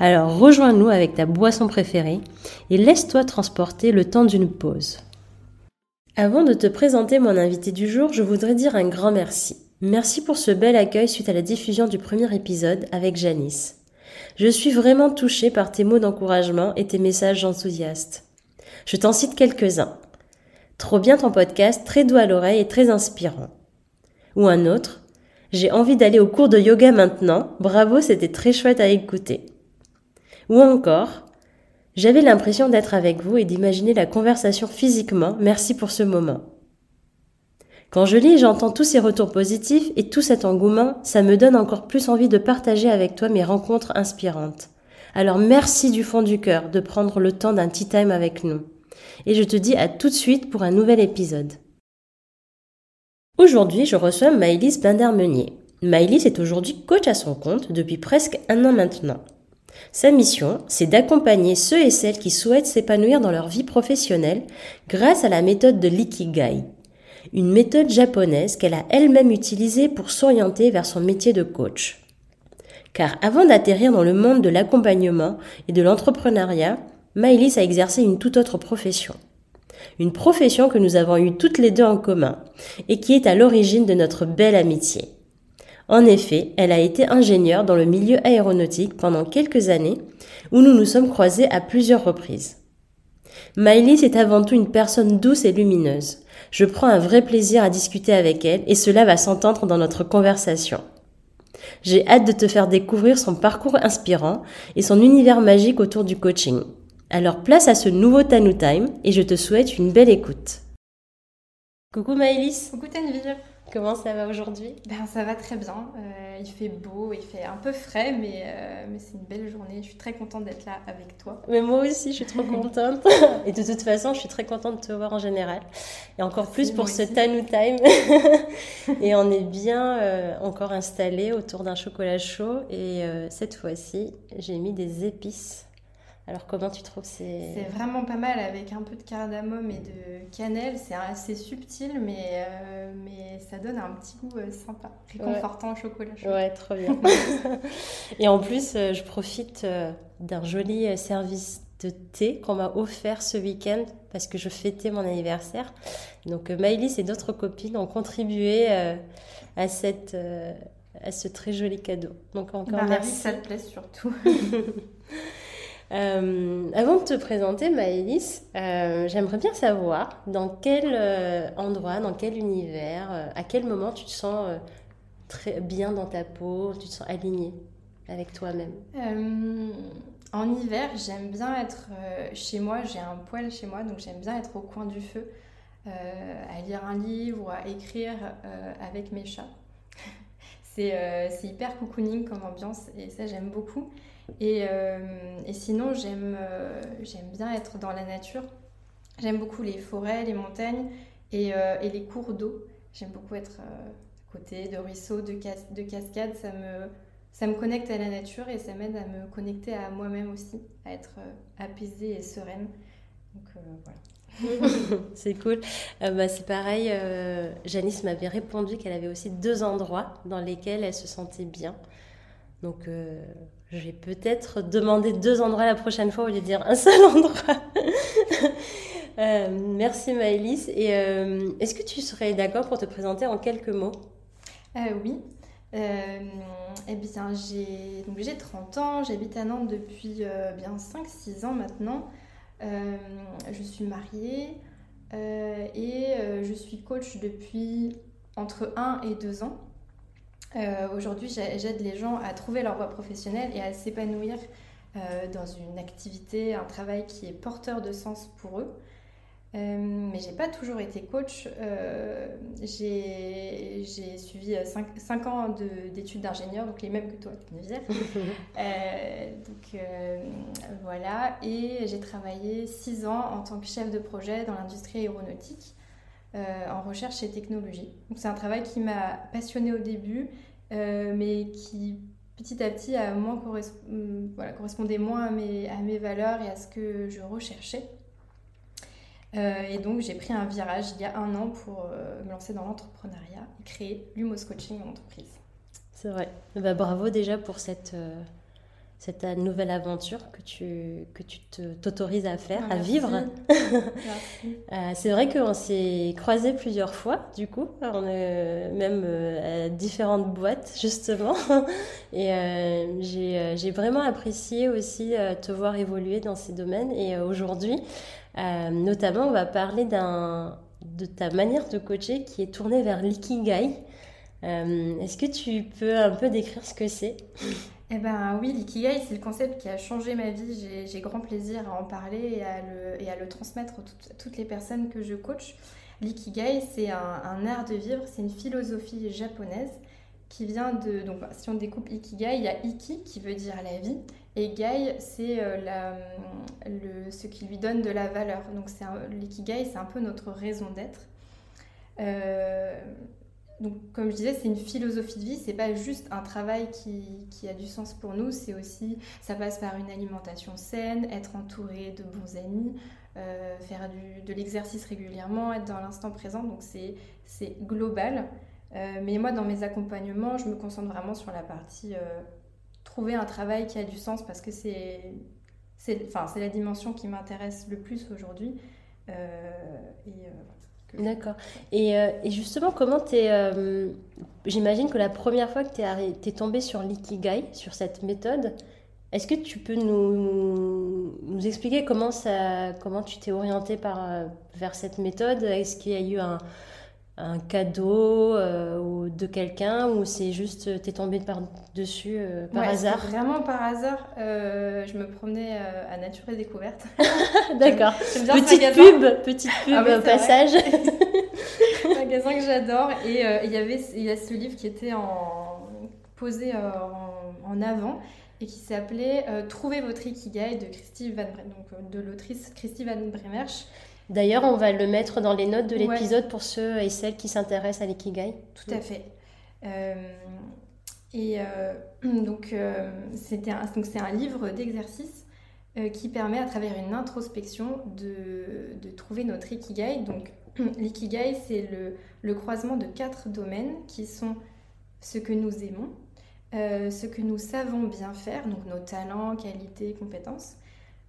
Alors rejoins-nous avec ta boisson préférée et laisse-toi transporter le temps d'une pause. Avant de te présenter mon invité du jour, je voudrais dire un grand merci. Merci pour ce bel accueil suite à la diffusion du premier épisode avec Janice. Je suis vraiment touchée par tes mots d'encouragement et tes messages enthousiastes. Je t'en cite quelques-uns. Trop bien ton podcast, très doux à l'oreille et très inspirant. Ou un autre. J'ai envie d'aller au cours de yoga maintenant. Bravo, c'était très chouette à écouter. Ou encore, j'avais l'impression d'être avec vous et d'imaginer la conversation physiquement. Merci pour ce moment. Quand je lis j'entends tous ces retours positifs et tout cet engouement, ça me donne encore plus envie de partager avec toi mes rencontres inspirantes. Alors merci du fond du cœur de prendre le temps d'un tea time avec nous. Et je te dis à tout de suite pour un nouvel épisode. Aujourd'hui, je reçois Maëlys Binder-Meunier. Maëlys est aujourd'hui coach à son compte depuis presque un an maintenant. Sa mission, c'est d'accompagner ceux et celles qui souhaitent s'épanouir dans leur vie professionnelle grâce à la méthode de l'ikigai, une méthode japonaise qu'elle a elle-même utilisée pour s'orienter vers son métier de coach. Car avant d'atterrir dans le monde de l'accompagnement et de l'entrepreneuriat, Maëlys a exercé une toute autre profession. Une profession que nous avons eue toutes les deux en commun et qui est à l'origine de notre belle amitié. En effet, elle a été ingénieure dans le milieu aéronautique pendant quelques années, où nous nous sommes croisés à plusieurs reprises. Maëlys est avant tout une personne douce et lumineuse. Je prends un vrai plaisir à discuter avec elle et cela va s'entendre dans notre conversation. J'ai hâte de te faire découvrir son parcours inspirant et son univers magique autour du coaching. Alors place à ce nouveau Tanu Time et je te souhaite une belle écoute. Coucou Maëlys. Coucou Tanvir. Comment ça va aujourd'hui? Ben, Ça va très bien. Euh, il fait beau, il fait un peu frais, mais, euh, mais c'est une belle journée. Je suis très contente d'être là avec toi. Mais moi aussi, je suis trop contente. Et de toute façon, je suis très contente de te voir en général. Et encore plus pour ce Tanu Time. et on est bien euh, encore installé autour d'un chocolat chaud. Et cette fois-ci, j'ai mis des épices alors comment tu trouves ces... C'est vraiment pas mal avec un peu de cardamome et de cannelle. C'est assez subtil mais, euh, mais ça donne un petit goût euh, sympa, réconfortant au chocolat chaud. Ouais, trop bien. et en plus, euh, je profite d'un joli service de thé qu'on m'a offert ce week-end parce que je fêtais mon anniversaire. Donc Maëlys et d'autres copines ont contribué à, cette, à ce très joli cadeau. Donc encore bah, merci. ça te plaît surtout. Euh, avant de te présenter, Maëlys, euh, j'aimerais bien savoir dans quel euh, endroit, dans quel univers, à quel moment tu te sens très bien dans ta peau, tu te sens alignée avec toi-même? en hiver, j'aime bien être chez moi, j'ai un poêle chez moi, donc j'aime bien être au coin du feu, à lire un livre ou à écrire avec mes chats. c'est hyper cocooning comme ambiance et ça j'aime beaucoup. Euh, et, sinon, euh, j'aime bien être dans la nature. J'aime beaucoup les forêts, les montagnes et, euh, les cours d'eau. J'aime beaucoup être à côté de ruisseaux, de, de cascades. Ça me, ça me connecte à la nature et ça m'aide à me connecter à moi-même aussi, à être apaisée et sereine. Donc voilà. c'est cool. bah, c'est pareil, Janice m'avait répondu qu'elle avait aussi deux endroits dans lesquels elle se sentait bien. Donc, euh, je vais peut-être demander deux endroits la prochaine fois au lieu de dire un seul endroit. euh, merci Maëlys. Et euh, est-ce que tu serais d'accord pour te présenter en quelques mots? Euh, Oui. eh bien, j'ai 30 ans, j'habite à Nantes depuis bien 5-6 ans maintenant. je suis mariée et je suis coach depuis entre 1 et 2 ans. Euh, aujourd'hui, j'aide les gens à trouver leur voie professionnelle et à s'épanouir euh, dans une activité, un travail qui est porteur de sens pour eux. Euh, mais j'ai pas toujours été coach. Euh, j'ai suivi 5, ans d'études d'ingénieur, donc les mêmes que toi, Geneviève. donc voilà, et j'ai travaillé 6 ans en tant que chef de projet dans l'industrie aéronautique en recherche et technologie. Donc c'est un travail qui m'a passionné au début, mais qui petit à petit a moins voilà, correspondait moins à mes, valeurs et à ce que je recherchais. Euh, et donc, j'ai pris un virage il y a un an pour euh, me lancer dans l'entrepreneuriat et créer l'Humos Coaching, mon entreprise. C'est vrai. Bah, bravo déjà pour cette, euh, cette nouvelle aventure que tu, que tu t'autorises à faire, à vivre. c'est vrai qu'on s'est croisés plusieurs fois, du coup, on est même à différentes boîtes, justement. Et j'ai vraiment apprécié aussi te voir évoluer dans ces domaines. Et aujourd'hui, euh, notamment, on va parler de ta manière de coacher qui est tournée vers l'ikigai. Euh, est-ce que tu peux un peu décrire ce que c'est? Eh ben oui, l'ikigai, c'est le concept qui a changé ma vie. J'ai grand plaisir à en parler et à le, transmettre à toutes, les personnes que je coach. L'ikigai, c'est un, art de vivre, c'est une philosophie japonaise qui vient de... Donc si on découpe ikigai, il y a iki qui veut dire la vie et gai, c'est euh, ce qui lui donne de la valeur. Donc l'ikigai, c'est un peu notre raison d'être. Euh, donc, comme je disais, c'est une philosophie de vie, c'est pas juste un travail qui, a du sens pour nous, c'est aussi, ça passe par une alimentation saine, être entouré de bons amis, euh, faire de l'exercice régulièrement, être dans l'instant présent, donc c'est global. mais moi, dans mes accompagnements, je me concentre vraiment sur la partie trouver un travail qui a du sens parce que c'est enfin, la dimension qui m'intéresse le plus aujourd'hui. Euh, euh, D'accord. Et, euh, et, justement, comment tu es. J'imagine que la première fois que tu es, es tombé sur l'ikigai, sur cette méthode, est-ce que tu peux nous, nous expliquer comment, ça, comment tu t'es orienté par, vers cette méthode? Est-ce qu'il y a eu un, un cadeau euh, de quelqu'un ou c'est juste euh, t'es tombé par dessus euh, par hasard? Vraiment par hasard. je me promenais à Nature et Découverte. D'accord. Petite pub, petite pub ah passage. un magasin que j'adore et il y avait il y a ce livre qui était en posé en, en avant et qui s'appelait Trouver votre ikigai de Christy Van donc de l'autrice Christy Van Bremersch. D'ailleurs, on va le mettre dans les notes de l'épisode pour ceux et celles qui s'intéressent à l'ikigai. Tout à fait. Euh, et euh, donc, euh, c'est un livre d'exercice qui permet, à travers une introspection, de, de trouver notre ikigai. Donc, l'ikigai, c'est le, le, croisement de quatre domaines qui sont ce que nous aimons, ce que nous savons bien faire, donc nos talents, qualités, compétences,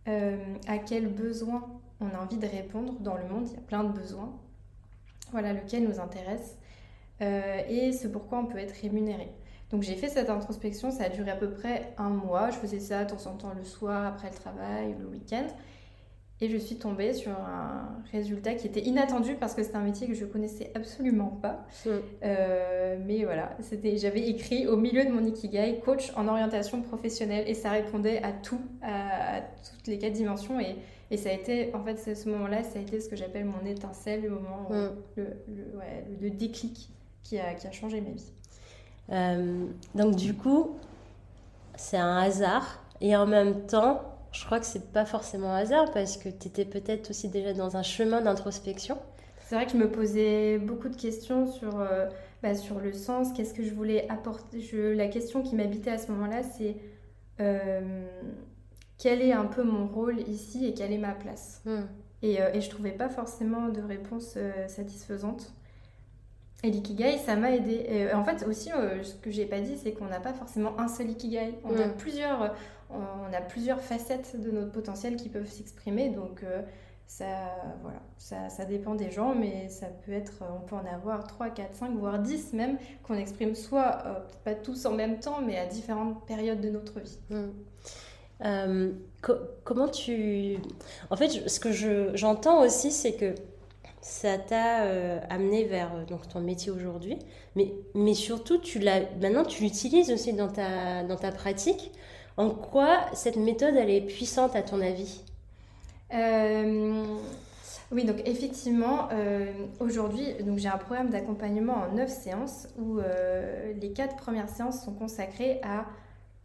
à quels besoins on a envie de répondre dans le monde, il y a plein de besoins, voilà, lequel nous intéresse, euh, et ce pourquoi on peut être rémunéré. Donc j'ai fait cette introspection, ça a duré à peu près un mois, je faisais ça de temps en temps le soir, après le travail, le week-end, et je suis tombée sur un résultat qui était inattendu parce que c'était un métier que je connaissais absolument pas. Mm. Euh, mais voilà, c'était, j'avais écrit au milieu de mon ikigai coach en orientation professionnelle et ça répondait à tout, à, toutes les quatre dimensions. Et, et, ça a été, en fait, ce moment-là, ça a été ce que j'appelle mon étincelle, le moment, mm. le, le, déclic qui a, qui a changé ma vie. Euh, donc du coup, c'est un hasard et en même temps, je crois que c'est pas forcément hasard parce que tu étais peut-être aussi déjà dans un chemin d'introspection. C'est vrai que je me posais beaucoup de questions sur, euh, bah, sur le sens, qu'est-ce que je voulais apporter. Je, la question qui m'habitait à ce moment-là, c'est euh, quel est un peu mon rôle ici et quelle est ma place hmm. et, euh, et, je trouvais pas forcément de réponse satisfaisante. Et l'ikigai, ça m'a aidé. en fait, aussi, ce que j'ai pas dit, c'est qu'on n'a pas forcément un seul ikigai. On a hmm. plusieurs on a plusieurs facettes de notre potentiel qui peuvent s'exprimer. Donc, euh, ça, voilà, ça, ça, dépend des gens, mais ça peut être, on peut en avoir 3, 4, 5, voire 10 même, qu'on exprime soit, euh, pas tous en même temps, mais à différentes périodes de notre vie. Mmh. Euh, comment tu... En fait, ce que j'entends aussi, c'est que ça t'a amené vers donc, ton métier aujourd'hui, mais, mais surtout, tu maintenant, tu l'utilises aussi dans ta, dans ta pratique. En quoi cette méthode, elle est puissante à ton avis? Euh, Oui, donc effectivement, aujourd'hui, j'ai un programme d'accompagnement en 9 séances où les 4 premières séances sont consacrées à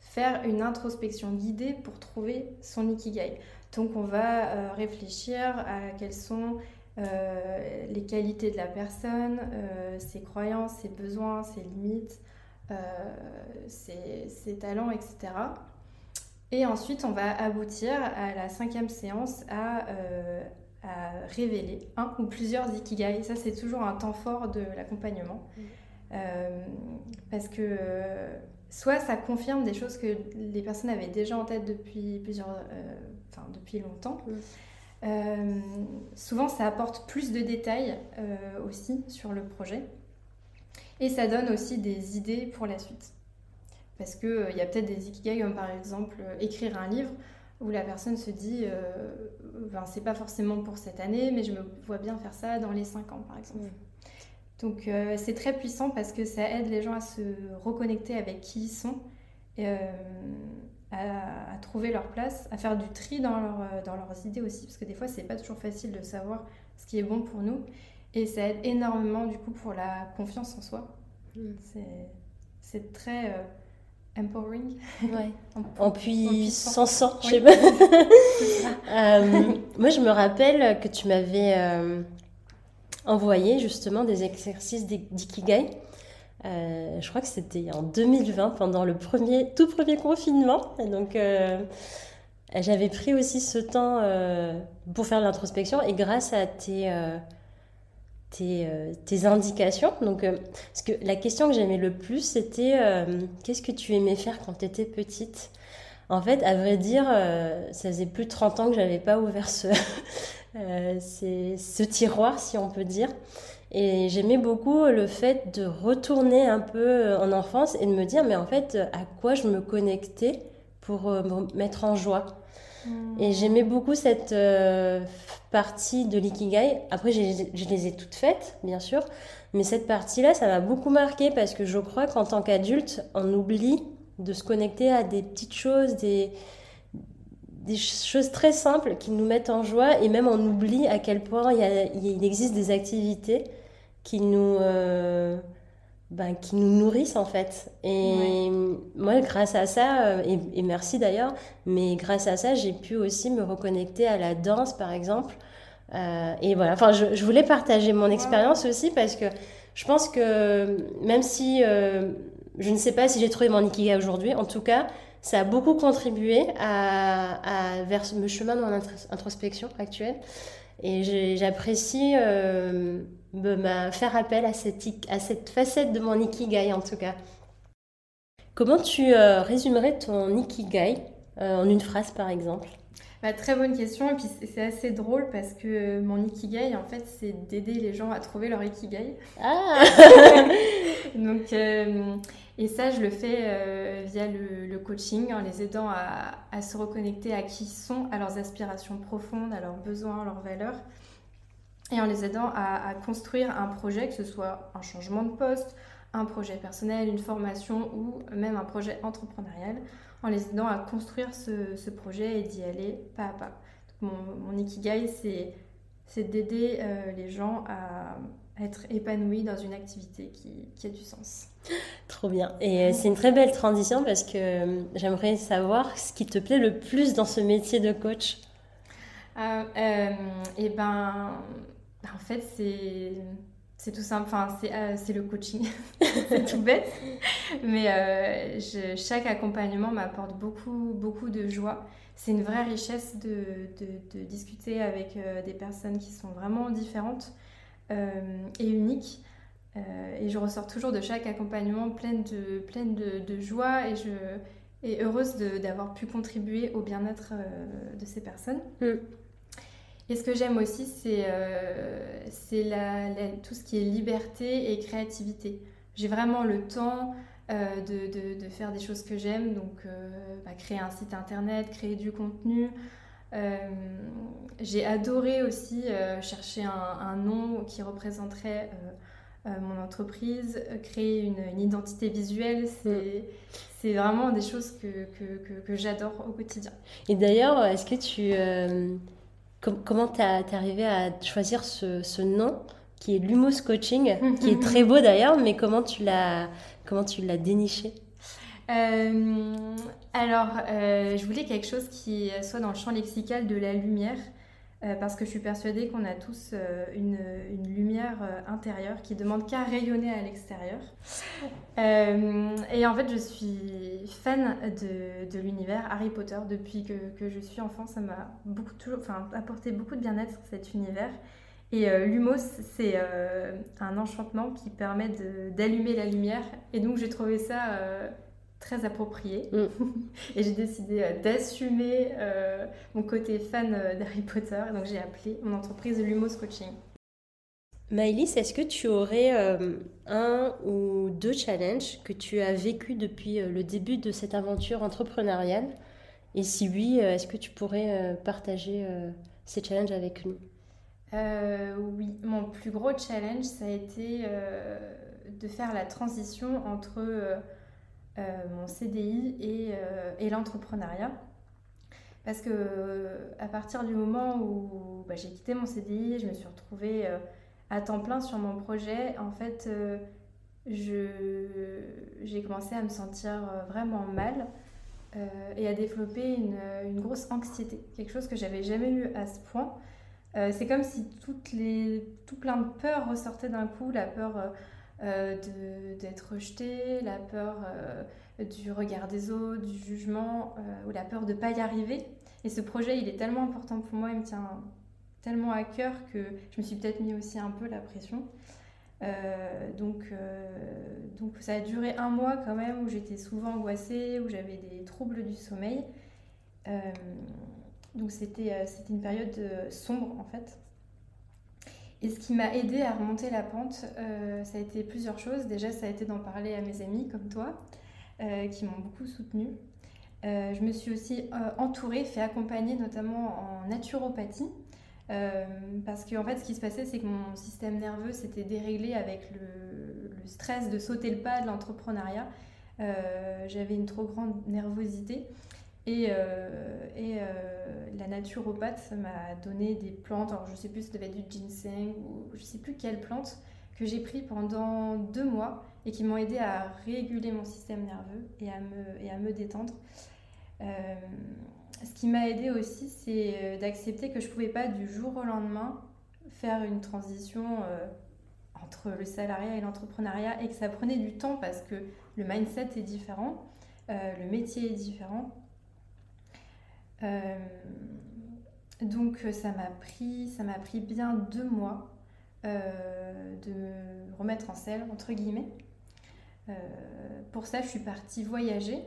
faire une introspection guidée pour trouver son ikigai. Donc on va réfléchir à quels sont euh, les qualités de la personne, euh, ses croyances, ses besoins, ses limites, euh, ses, talents, etc. Et ensuite, on va aboutir à la cinquième séance à, révéler un ou plusieurs ikigai. Ça, c'est toujours un temps fort de l'accompagnement. Mm. parce que soit ça confirme des choses que les personnes avaient déjà en tête depuis plusieurs, enfin depuis longtemps, mm. Euh, souvent, ça apporte plus de détails euh, aussi sur le projet. Et ça donne aussi des idées pour la suite. Parce qu'il euh, il y a peut-être des ikigai, comme par exemple écrire un livre, où la personne se dit ben, c'est pas forcément pour cette année, mais je me vois bien faire ça dans les 5 ans, par exemple. Donc c'est très puissant parce que ça aide les gens à se reconnecter avec qui ils sont à, trouver leur place, à faire du tri dans, leur, euh, dans leurs idées aussi, parce que des fois, c'est pas toujours facile de savoir ce qui est bon pour nous. Et ça aide énormément, du coup, pour la confiance en soi. Mm. C'est très euh, empowering. Ouais. en, puissance, je sais pas. Euh, moi, je me rappelle que tu m'avais envoyé justement des exercices d'ikigai. Euh, je crois que c'était en 2020, pendant le premier, tout premier confinement. Donc, euh, j'avais pris aussi ce temps euh, pour faire l'introspection et grâce à tes, tes, tes, indications. Donc, parce que la question que j'aimais le plus, c'était qu'est-ce que tu aimais faire quand tu étais petite? En fait, à vrai dire, ça faisait plus de 30 ans que j'avais pas ouvert ce, ce tiroir, si on peut dire. Et j'aimais beaucoup le fait de retourner un peu en enfance et de me dire, mais en fait, à quoi je me connectais pour euh, me mettre en joie. Hmm. Et j'aimais beaucoup cette euh, partie de l'ikigai. Après, je les ai toutes faites, bien sûr. Mais cette partie-là, ça m'a beaucoup marqué parce que je crois qu'en tant qu'adulte, on oublie de se connecter à des petites choses, des, des choses très simples qui nous mettent en joie. Et même on oublie à quel point il, il existe des activités qui nous, euh, ben, qui nous nourrissent en fait. Et moi, grâce à ça, euh, et, merci d'ailleurs, mais grâce à ça, j'ai pu aussi me reconnecter à la danse par exemple. Euh, et voilà, enfin, je, je, voulais partager mon expérience aussi parce que je pense que même si je ne sais pas si j'ai trouvé mon ikigai aujourd'hui, en tout cas, ça a beaucoup contribué à, à vers le chemin de mon introspection actuelle. Et j'apprécie euh, faire appel à cette, à cette facette de mon ikigai en tout cas. Comment tu euh, résumerais ton ikigai euh, en une phrase par exemple? Bah, Très bonne question. Et puis c'est assez drôle parce que mon ikigai en fait c'est d'aider les gens à trouver leur ikigai. Ah. Donc et ça, je le fais euh, via le, coaching, en les aidant à, se reconnecter à qui ils sont, à leurs aspirations profondes, à leurs besoins, à leurs valeurs, et en les aidant à, construire un projet, que ce soit un changement de poste, un projet personnel, une formation ou même un projet entrepreneurial, en les aidant à construire ce, projet et d'y aller pas à pas. mon, mon, ikigai, c'est d'aider euh, les gens à être épanoui dans une activité qui, qui a du sens. Trop bien. Et euh, c'est une très belle transition parce que euh, j'aimerais savoir ce qui te plaît le plus dans ce métier de coach. Euh, euh et ben, en fait, c'est c'est tout simple. Enfin, c'est le coaching. c'est tout bête. Mais chaque accompagnement m'apporte beaucoup, beaucoup de joie. C'est une vraie richesse de, de, de discuter avec des personnes qui sont vraiment différentes euh, et unique. Euh, et je ressors toujours de chaque accompagnement pleine de, pleine de, joie et, je, et heureuse d'avoir pu contribuer au bien-être euh, de ces personnes. Mm. Et ce que j'aime aussi, c'est tout ce qui est liberté et créativité. J'ai vraiment le temps de, de, de, faire des choses que j'aime, donc bah, créer un site internet, créer du contenu, euh, j'ai adoré aussi euh, chercher un, nom qui représenterait euh, mon entreprise, créer une, identité visuelle. C'est mm. vraiment des choses que, que, que, j'adore au quotidien. Et d'ailleurs, est-ce que tu comment tu es arrivé à choisir ce, nom qui est Lumos Coaching, qui est très beau d'ailleurs, mais comment tu l'as comment tu l'as déniché? Euh, alors, euh, je voulais quelque chose qui soit dans le champ lexical de la lumière. Euh, parce que je suis persuadée qu'on a tous euh, une, lumière euh, intérieure qui demande qu'à rayonner à l'extérieur. et en fait, je suis fan de, l'univers Harry Potter depuis que, je suis enfant. Ça m'a beaucoup toujours, enfin, apporté beaucoup de bien-être cet univers. Et l'humos, c'est un enchantement qui permet d'allumer la lumière. Et donc, j'ai trouvé ça très approprié. Mm. et j'ai décidé euh, d'assumer euh, mon côté fan euh, d'Harry Potter. Donc j'ai appelé mon entreprise Lumos Coaching. Maëlys, est-ce que tu aurais un ou deux challenges que tu as vécu depuis le début de cette aventure entrepreneuriale? Et si oui, est-ce que tu pourrais partager ces challenges avec nous? Oui, mon plus gros challenge, ça a été de faire la transition entre mon CDI euh, et, l'entrepreneuriat. Parce que à partir du moment où bah, j'ai quitté mon CDI, je me suis retrouvée euh, à temps plein sur mon projet. En fait, j'ai commencé à me sentir vraiment mal et à développer une, grosse anxiété, quelque chose que j'avais jamais eu à ce point. c'est comme si tout plein de peurs ressortaient d'un coup, la peur euh, d'être rejeté, la peur euh, du regard des autres, du jugement, euh, ou la peur de ne pas y arriver. Et ce projet, il est tellement important pour moi, il me tient tellement à cœur que je me suis peut-être mis aussi un peu la pression. donc, donc ça a duré un mois quand même où j'étais souvent angoissée, où j'avais des troubles du sommeil. donc c'était une période sombre en fait. Et ce qui m'a aidé à remonter la pente, euh, ça a été plusieurs choses. Déjà, ça a été d'en parler à mes amis comme toi, euh, qui m'ont beaucoup soutenue. Euh, je me suis aussi entourée, fait accompagner notamment en naturopathie. parce qu'en en fait, ce qui se passait, c'est que mon système nerveux s'était déréglé avec le, le, stress de sauter le pas de l'entrepreneuriat. J'avais une trop grande nervosité. Et, euh, et euh, la naturopathe m'a donné des plantes, alors je sais plus, ça devait être du ginseng ou je sais plus quelle plante, que j'ai pris pendant deux mois et qui m'ont aidé à réguler mon système nerveux et à me, et à me détendre. Euh, ce qui m'a aidé aussi, c'est d'accepter que je ne pouvais pas du jour au lendemain faire une transition entre le salariat et l'entrepreneuriat et que ça prenait du temps parce que le mindset est différent, le métier est différent euh, donc euh, ça m'a pris, ça m'a pris bien deux mois euh, de me remettre en selle, entre guillemets. pour ça, je suis partie voyager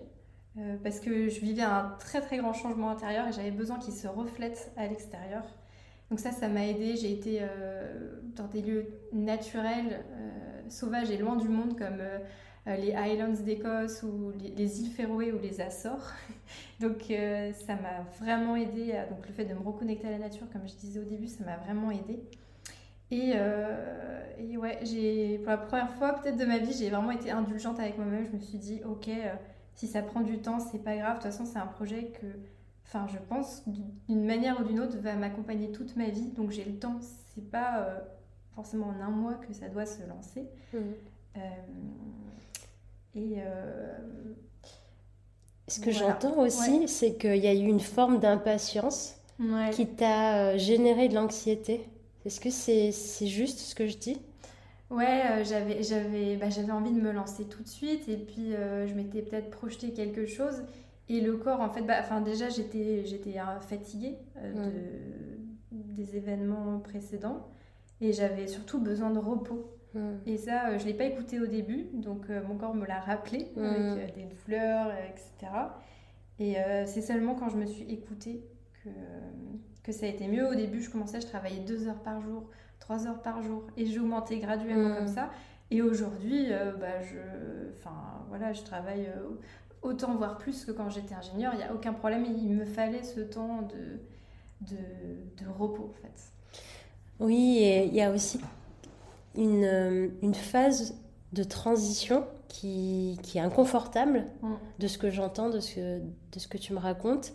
parce que je vivais un très très grand changement intérieur et j'avais besoin qu'il se reflète à l'extérieur. Donc ça, ça m'a aidé. J'ai été dans des lieux naturels, sauvages et loin du monde comme euh, les Highlands d'Écosse ou les, îles Féroé ou les Açores. donc euh, ça m'a vraiment aidé. donc le fait de me reconnecter à la nature, comme je disais au début, ça m'a vraiment aidé. Et, euh, et, ouais, j'ai pour la première fois peut-être de ma vie, j'ai vraiment été indulgente avec moi-même. Je me suis dit, ok, si ça prend du temps, c'est pas grave. De toute façon, c'est un projet que, enfin, je pense d'une manière ou d'une autre, va m'accompagner toute ma vie. Donc j'ai le temps. C'est pas forcément en un mois que ça doit se lancer. Mmh. Et euh, ce que j'entends aussi, c'est qu'il y a eu une forme d'impatience qui t'a euh, généré de l'anxiété. Est-ce que c'est juste ce que je dis? Ouais, euh, j'avais j'avais bah, j'avais envie de me lancer tout de suite et puis je m'étais peut-être projeté quelque chose et le corps en fait bah enfin déjà j'étais j'étais fatiguée de, des événements précédents et j'avais surtout besoin de repos. Et ça, euh, je ne l'ai pas écouté au début, donc euh, mon corps me l'a rappelé mm. avec euh, des douleurs, etc. Et c'est seulement quand je me suis écoutée que, que ça a été mieux. Au début, je commençais, je travaillais deux heures par jour, trois heures par jour, et j'ai augmenté graduellement comme mm. ça. Et aujourd'hui, bah, je, enfin, voilà, je travaille autant, voire plus que quand j'étais ingénieur. Il n'y a aucun problème. Il me fallait ce temps de, de, de repos, en fait. Oui, et il y a aussi une, euh, une phase de transition qui, qui est inconfortable mm. de ce que j'entends, de ce, de ce que tu me racontes.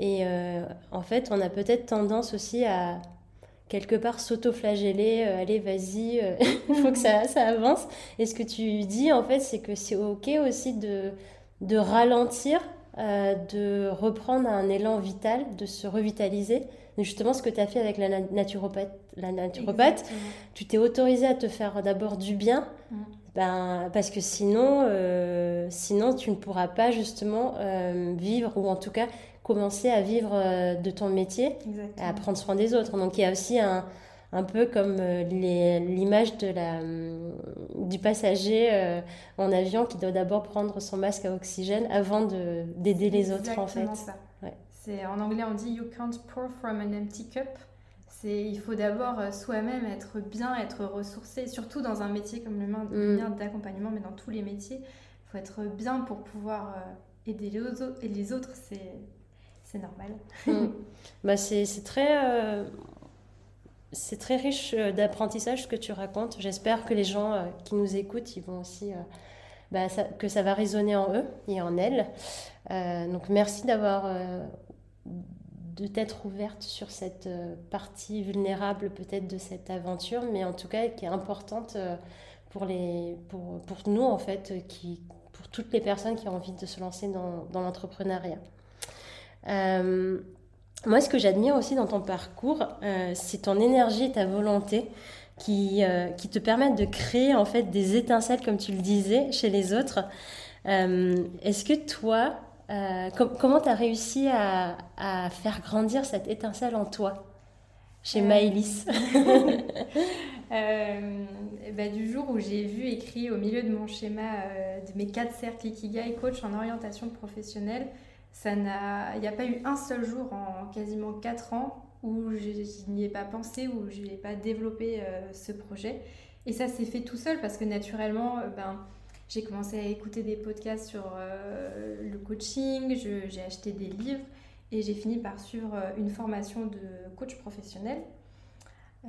Et en fait, on a peut-être tendance aussi à quelque part s'auto-flageller, allez, vas-y, il faut que ça, ça avance. Et ce que tu dis, en fait, c'est que c'est OK aussi de, de ralentir, de reprendre un élan vital, de se revitaliser justement ce que tu as fait avec la naturopathe, la naturopathe tu t'es autorisé à te faire d'abord du bien, mm. ben, parce que sinon, euh, sinon tu ne pourras pas justement euh, vivre, ou en tout cas commencer à vivre euh, de ton métier, à prendre soin des autres. Donc il y a aussi un, un peu comme l'image de la, du passager en avion qui doit d'abord prendre son masque à oxygène avant d'aider les autres en fait. Ça en anglais on dit you can't pour from an empty cup. C'est il faut d'abord euh, soi-même être bien, être ressourcé, surtout dans un métier comme le mien mm. d'accompagnement, mais dans tous les métiers, il faut être bien pour pouvoir euh, aider les autres. Et les autres, c'est c'est normal. Mm. bah c'est très euh, c'est très riche d'apprentissage ce que tu racontes. J'espère que les gens qui nous écoutent, ils vont aussi bah, que ça va résonner en eux et en elles. donc merci d'avoir de t'être ouverte sur cette euh, partie vulnérable peut-être de cette aventure, mais en tout cas qui est importante euh, pour, les, pour, pour nous en fait, qui, pour toutes les personnes qui ont envie de se lancer dans, l'entrepreneuriat. Euh, moi, ce que j'admire aussi dans ton parcours, c'est ton énergie et ta volonté qui, qui te permettent de créer en fait des étincelles, comme tu le disais, chez les autres. Est-ce que toi, euh, comment tu as réussi à, faire grandir cette étincelle en toi chez euh... euh bah, Du jour où j'ai vu écrit au milieu de mon schéma euh, de mes quatre cercles Ikigai, coach en orientation professionnelle, il n'y a pas eu un seul jour en quasiment quatre ans où je, n'y ai pas pensé, où je n'ai pas développé ce projet. Et ça s'est fait tout seul parce que naturellement, ben, j'ai commencé à écouter des podcasts sur euh, le coaching, j'ai acheté des livres et j'ai fini par suivre euh, une formation de coach professionnel. Euh,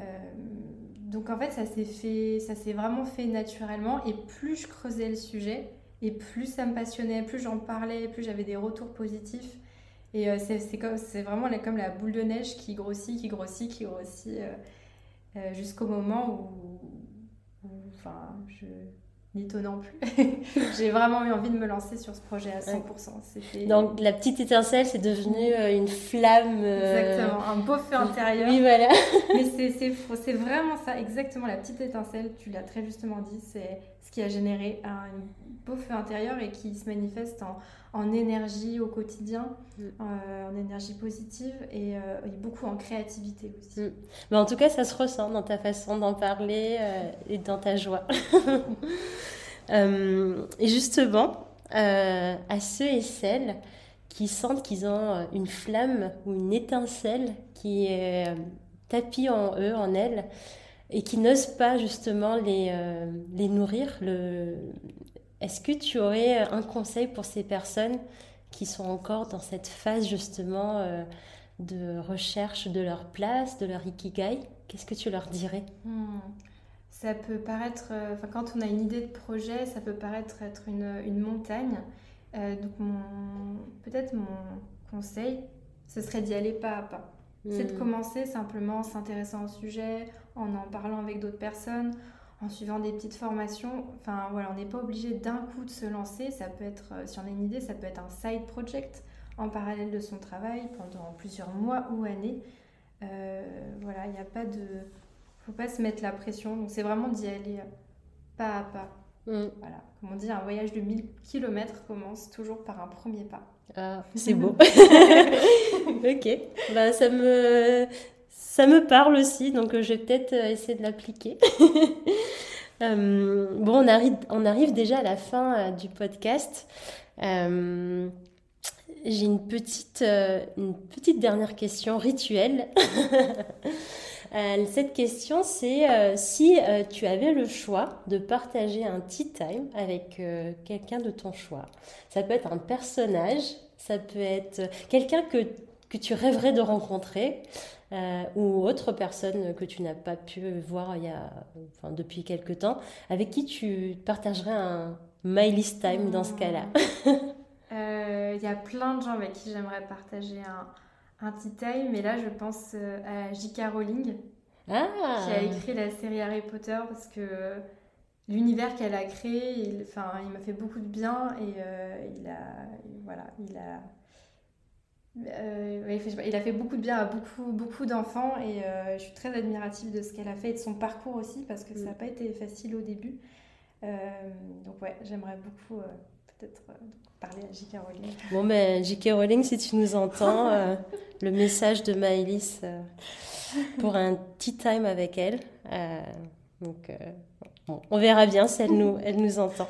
donc en fait, ça s'est fait, ça s'est vraiment fait naturellement et plus je creusais le sujet et plus ça me passionnait, plus j'en parlais, plus j'avais des retours positifs. Et c'est vraiment comme la boule de neige qui grossit, qui grossit, qui grossit jusqu'au moment où, où enfin, je, Non plus. j'ai vraiment eu envie de me lancer sur ce projet à 100%. Donc la petite étincelle, c'est devenu euh, une flamme. Euh, exactement, un beau feu intérieur. Oui, voilà. Mais c'est vraiment ça, exactement la petite étincelle, tu l'as très justement dit, c'est ce qui a généré un beau feu intérieur et qui se manifeste en, en énergie au quotidien, mm. euh, en énergie positive et, beaucoup en créativité aussi. Mm. Mais en tout cas, ça se ressent dans ta façon d'en parler et dans ta joie. Euh, et justement, euh, à ceux et celles qui sentent qu'ils ont euh, une flamme ou une étincelle qui est tapie en eux, en elles, et qui n'osent pas justement les, les nourrir, le... est-ce que tu aurais un conseil pour ces personnes qui sont encore dans cette phase justement de recherche de leur place, de leur ikigai? Qu'est-ce que tu leur dirais? Hmm ça peut paraître, euh, quand on a une idée de projet, ça peut paraître être une, une montagne. Euh, donc, peut-être mon conseil, ce serait d'y aller pas à pas. C'est de hmm. commencer simplement en s'intéressant au sujet, en en parlant avec d'autres personnes, en suivant des petites formations. Enfin, voilà, on n'est pas obligé d'un coup de se lancer. Ça peut être, euh, si on a une idée, ça peut être un side project en parallèle de son travail pendant plusieurs mois ou années. voilà, il n'y a pas de faut pas se mettre la pression. Donc c'est vraiment d'y aller euh, pas à pas. Mm. Voilà. Comme on dit, un voyage de 1000 km commence toujours par un premier pas. Ah, c'est beau. ok. Bah, ça me ça me parle aussi, donc euh, je vais peut-être euh, essayer de l'appliquer. bon, on arrive, on arrive déjà à la fin du podcast. J'ai une petite, une petite dernière question rituelle. Euh, cette question, c'est euh, si euh, tu avais le choix de partager un tea time avec quelqu'un de ton choix. Ça peut être un personnage, ça peut être quelqu'un que, que tu rêverais de rencontrer. ou autre personne que tu n'as pas pu voir il y a, enfin, depuis quelque temps, avec qui tu partagerais un My List Time dans ce cas-là Euh, il y a plein de gens avec qui j'aimerais partager un, un tea time, mais là je pense euh, à J.K. Rowling, Ah qui a écrit la série Harry Potter parce que l'univers qu'elle a créé, il, enfin, il m'a fait beaucoup de bien et euh, il a, voilà, il a, euh, il, a fait beaucoup de bien à beaucoup, beaucoup d'enfants et euh, je suis très admirative de ce qu'elle a fait et de son parcours aussi parce que ça n'a pas été facile au début. Euh, donc ouais, j'aimerais beaucoup peut-être parler à J.K. Rowling. Bon, ben, J.K. Rowling, si tu nous entends, le message de Maëlys pour un tea time avec elle. Donc, on verra bien si elle nous, elle nous entend.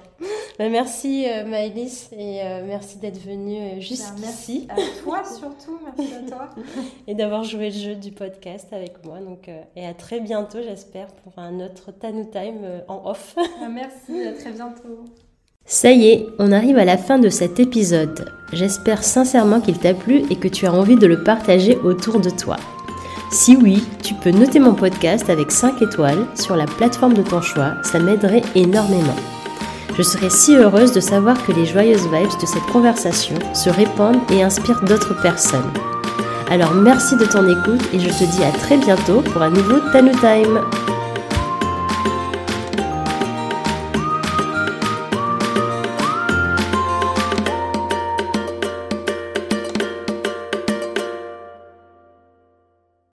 Ben, merci euh, Maëlys et euh, merci d'être venue euh, Ben, merci à toi surtout, merci à toi. et d'avoir joué le jeu du podcast avec moi. Donc, euh, et à très bientôt, j'espère, pour un autre Tanu Time euh, en off. Ah, merci, à très bientôt. Ça y est, on arrive à la fin de cet épisode. J'espère sincèrement qu'il t'a plu et que tu as envie de le partager autour de toi. Si oui, tu peux noter mon podcast avec 5 étoiles sur la plateforme de ton choix, ça m'aiderait énormément. Je serais si heureuse de savoir que les joyeuses vibes de cette conversation se répandent et inspirent d'autres personnes. Alors merci de ton écoute et je te dis à très bientôt pour un nouveau Tanu Time.